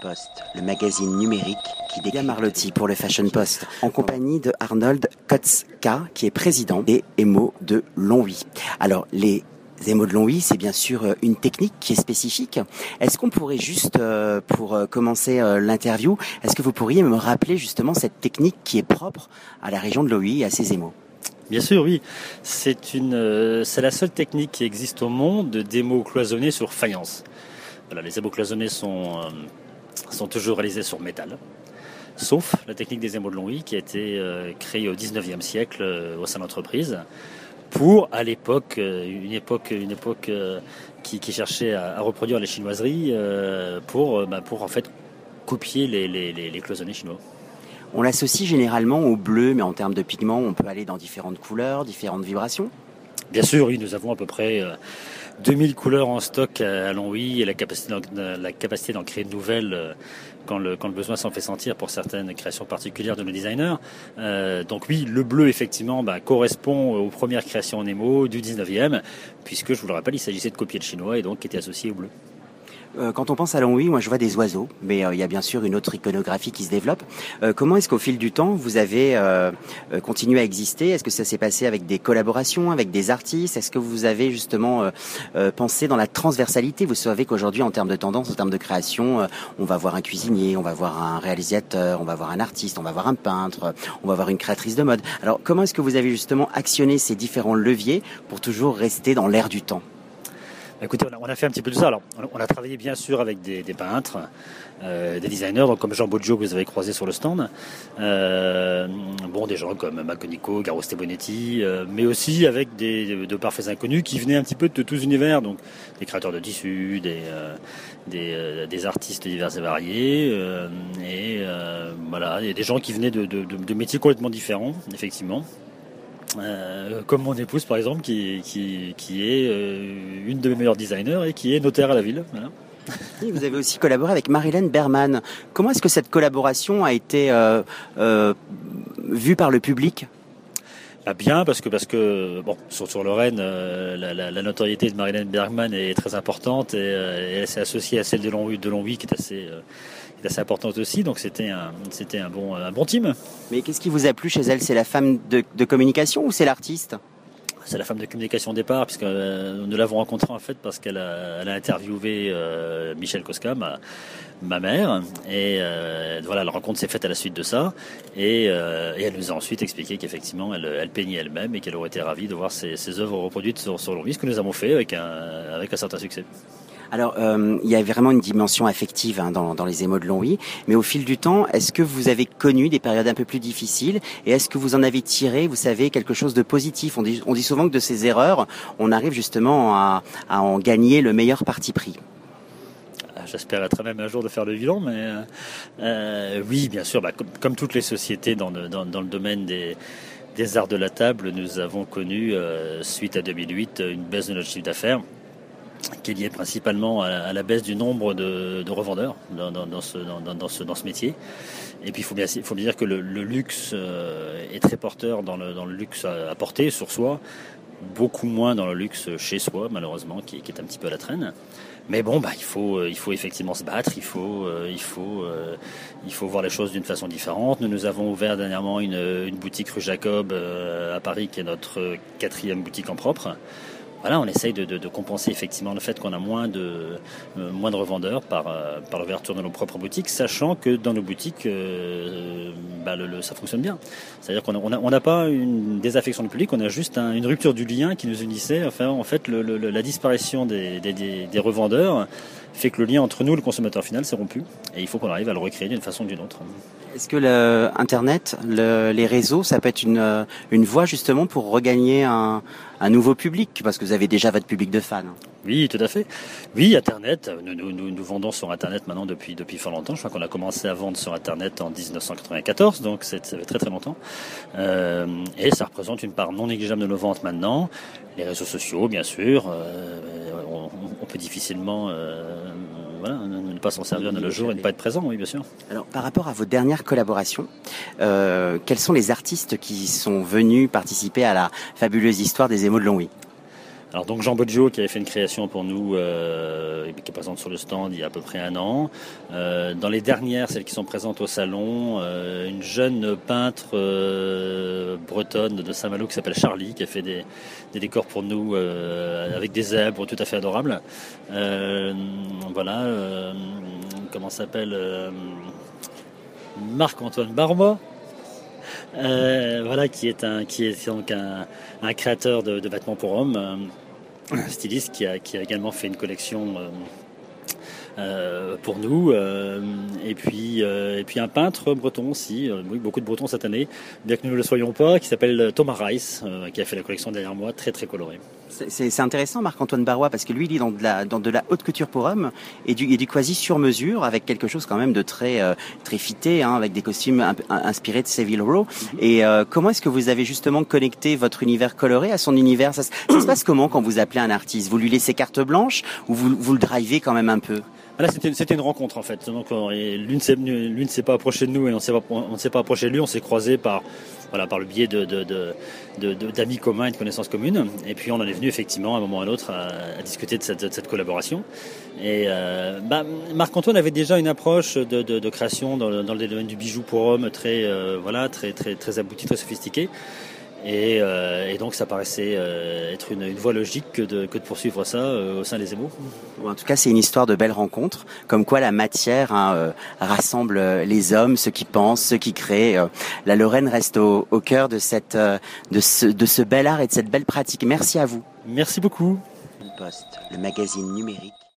Post, le magazine numérique qui décrit Marlotti pour le Fashion Post, en compagnie de Arnold Kotzka, qui est président des émaux de Longwy. Alors, les émaux de Longwy, c'est bien sûr euh, une technique qui est spécifique. Est-ce qu'on pourrait juste, euh, pour euh, commencer l'interview, est-ce que vous pourriez me rappeler justement cette technique qui est propre à la région de Longwy et à ses émaux? Bien sûr, oui. C'est une, c'est la seule technique qui existe au monde de démo cloisonnés sur faïence. Voilà, les émaux cloisonnés sont sont toujours réalisés sur métal. Sauf la technique des émaux de Longwy qui a été euh, créée au 19e siècle euh, au sein de l'entreprise pour, à l'époque, euh, une époque, une époque qui, cherchait à, reproduire les chinoiseries pour, bah, pour en fait copier les, les, les cloisonnés chinois. On l'associe généralement au bleu, mais en termes de pigments, on peut aller dans différentes couleurs, différentes vibrations. Bien sûr, oui, nous avons à peu près 2000 couleurs en stock à Longwy et la capacité, la capacité d'en créer de nouvelles euh, quand le, besoin s'en fait sentir pour certaines créations particulières de nos designers. Euh, donc oui, le bleu effectivement bah, correspond aux premières créations en émo du 19e, puisque je vous le rappelle, il s'agissait de copier le chinois et donc qui était associé au bleu. Euh, quand on pense à Longwy, moi je vois des oiseaux, mais euh, il y a bien sûr une autre iconographie qui se développe. Euh, comment est-ce qu'au fil du temps, vous avez continué à exister? Est-ce que ça s'est passé avec des collaborations, avec des artistes? Est-ce que vous avez justement pensé dans la transversalité? Vous savez qu'aujourd'hui, en termes de tendance, en termes de création, on va voir un cuisinier, on va voir un réalisateur, on va voir un artiste, on va voir un peintre, on va voir une créatrice de mode. Alors comment est-ce que vous avez justement actionné ces différents leviers pour toujours rester dans l'air du temps? Écoutez, on a, fait un petit peu de ça. Alors, on a travaillé bien sûr avec des, peintres, euh, des designers, comme Jean Boggio que vous avez croisé sur le stand. Euh, bon, des gens comme Maconico, Garo Stebonetti, euh, mais aussi avec des, de parfaits inconnus qui venaient un petit peu de tous univers, donc des créateurs de tissus, des, artistes divers et variés, et voilà, des gens qui venaient de métiers complètement différents, effectivement. Euh, comme mon épouse par exemple, qui, qui, est euh, une de mes meilleures designers et qui est notaire à la ville. vous avez aussi collaboré avec Marilyn Berman. Comment est-ce que cette collaboration a été euh, vue par le public? Ah, bien parce que parce que bon sur, Lorraine la, notoriété de Marilyn Bergman est très importante et, elle s'est associée à celle de Longwy de qui est assez assez importante aussi. Donc c'était un, c'était un bon, un bon team. Mais qu'est-ce qui vous a plu chez elle? C'est la femme de, communication ou c'est l'artiste? C'est la femme de communication au départ, puisque euh, nous l'avons rencontrée en fait parce qu'elle a, elle a interviewé euh, Michel Koska, ma, mère, et euh, voilà, la rencontre s'est faite à la suite de ça, et, elle nous a ensuite expliqué qu'effectivement elle, peignait elle-même et qu'elle aurait été ravie de voir ses, ses œuvres reproduites sur, sur ce que nous avons fait avec un, avec un certain succès. Alors, euh, il y a vraiment une dimension affective hein, dans, les émaux de Longwy, mais au fil du temps, est-ce que vous avez connu des périodes un peu plus difficiles et est-ce que vous en avez tiré, vous savez, quelque chose de positif? On dit, souvent que de ces erreurs, on arrive justement à, en gagner le meilleur parti pris. Ah, j'espère être même un jour de faire le bilan, mais euh, euh, oui, bien sûr, bah, comme, toutes les sociétés dans le, domaine des, arts de la table, nous avons connu, suite à 2008, une baisse de notre chiffre d'affaires qui est lié principalement à, la baisse du nombre de, revendeurs dans, ce, métier. Et puis il faut bien, dire que le, luxe euh, est très porteur dans le, luxe à, porter sur soi, beaucoup moins dans le luxe chez soi, malheureusement, qui, est un petit peu à la traîne. Mais bon, bah, il, faut, euh, il faut effectivement se battre, il faut, euh, il faut, il faut voir les choses d'une façon différente. Nous, nous avons ouvert dernièrement une, une boutique rue Jacob à Paris, qui est notre quatrième boutique en propre voilà, on essaye de, compenser effectivement le fait qu'on a moins de, euh, moins de revendeurs par, euh, par l'ouverture de nos propres boutiques, sachant que dans nos boutiques, euh, bah, ça fonctionne bien. C'est-à-dire qu'on n'a on pas une désaffection du public, on a juste une rupture du lien qui nous unissait. Enfin, en fait, la disparition des, des, revendeurs fait que le lien entre nous et le consommateur final s'est rompu. Et il faut qu'on arrive à le recréer d'une façon ou d'une autre. Est-ce que le Internet, les réseaux, ça peut être une, une voie justement pour regagner un, un nouveau public? Parce que vous avez déjà votre public de fans. Oui, tout à fait. Oui, Internet. Nous, nous, nous, vendons sur Internet maintenant depuis depuis fort longtemps. Je crois qu'on a commencé à vendre sur Internet en 1994, donc ça fait très très longtemps. Euh, et ça représente une part non négligeable de nos ventes maintenant. Les réseaux sociaux, bien sûr. Euh, on, peut difficilement euh, ne pas s'en servir dans le jour et ne pas être présent, oui, bien sûr. Alors, par rapport à vos dernières collaborations, euh, quels sont les artistes qui sont venus participer à la fabuleuse histoire des émaux de Longwy? Alors donc Jean Boggio qui avait fait une création pour nous, euh, qui est présente sur le stand il y a à peu près un an. Euh, dans les dernières, celles qui sont présentes au salon, euh, une jeune peintre bretonne de Saint-Malo qui s'appelle Charlie, qui a fait des, décors pour nous avec des zèbres tout à fait adorables. voilà, comment s'appelle Marc-Antoine Barba voilà, qui est un, qui est donc un, créateur de, vêtements pour hommes, un styliste qui a, également fait une collection euh, euh, pour nous. Euh, et puis un peintre breton aussi, beaucoup de bretons cette année, bien que nous ne le soyons pas, qui s'appelle Thomas Rice, qui a fait la collection derrière moi, très très colorée. C'est intéressant Marc-Antoine Barrois parce que lui il est dans de la dans de la haute couture pour hommes et du, et du quasi sur mesure avec quelque chose quand même de très très fité hein, avec des costumes inspirés de Savile Row. Mm -hmm. Et euh, comment est-ce que vous avez justement connecté votre univers coloré à son univers? Ça, ça se passe comment quand vous appelez un artiste? Vous lui laissez carte blanche ou vous vous le drivez quand même un peu? Là, c'était une rencontre en fait. Donc, lui ne s'est pas approché de nous et on ne s'est pas approché de lui. On s'est croisé par voilà par le biais de d'amis de, de, de, communs et de connaissances communes. Et puis on en est venu effectivement à un moment ou à l'autre à, à, discuter de cette, de cette collaboration. Et euh, bah, Marc-Antoine avait déjà une approche de, de création dans le, dans le, domaine du bijou pour hommes très euh, voilà très très très abouti, très sophistiqué. Et, euh, et, donc ça paraissait euh, être une, une, voie logique que de, que de poursuivre ça euh, au sein des émaux. En tout cas, c'est une histoire de belles rencontres, comme quoi la matière hein, euh, rassemble les hommes, ceux qui pensent, ceux qui créent. la Lorraine reste au, au cœur de, cette, de, ce, de ce bel art et de cette belle pratique. Merci à vous. Merci beaucoup. Poste, le magazine numérique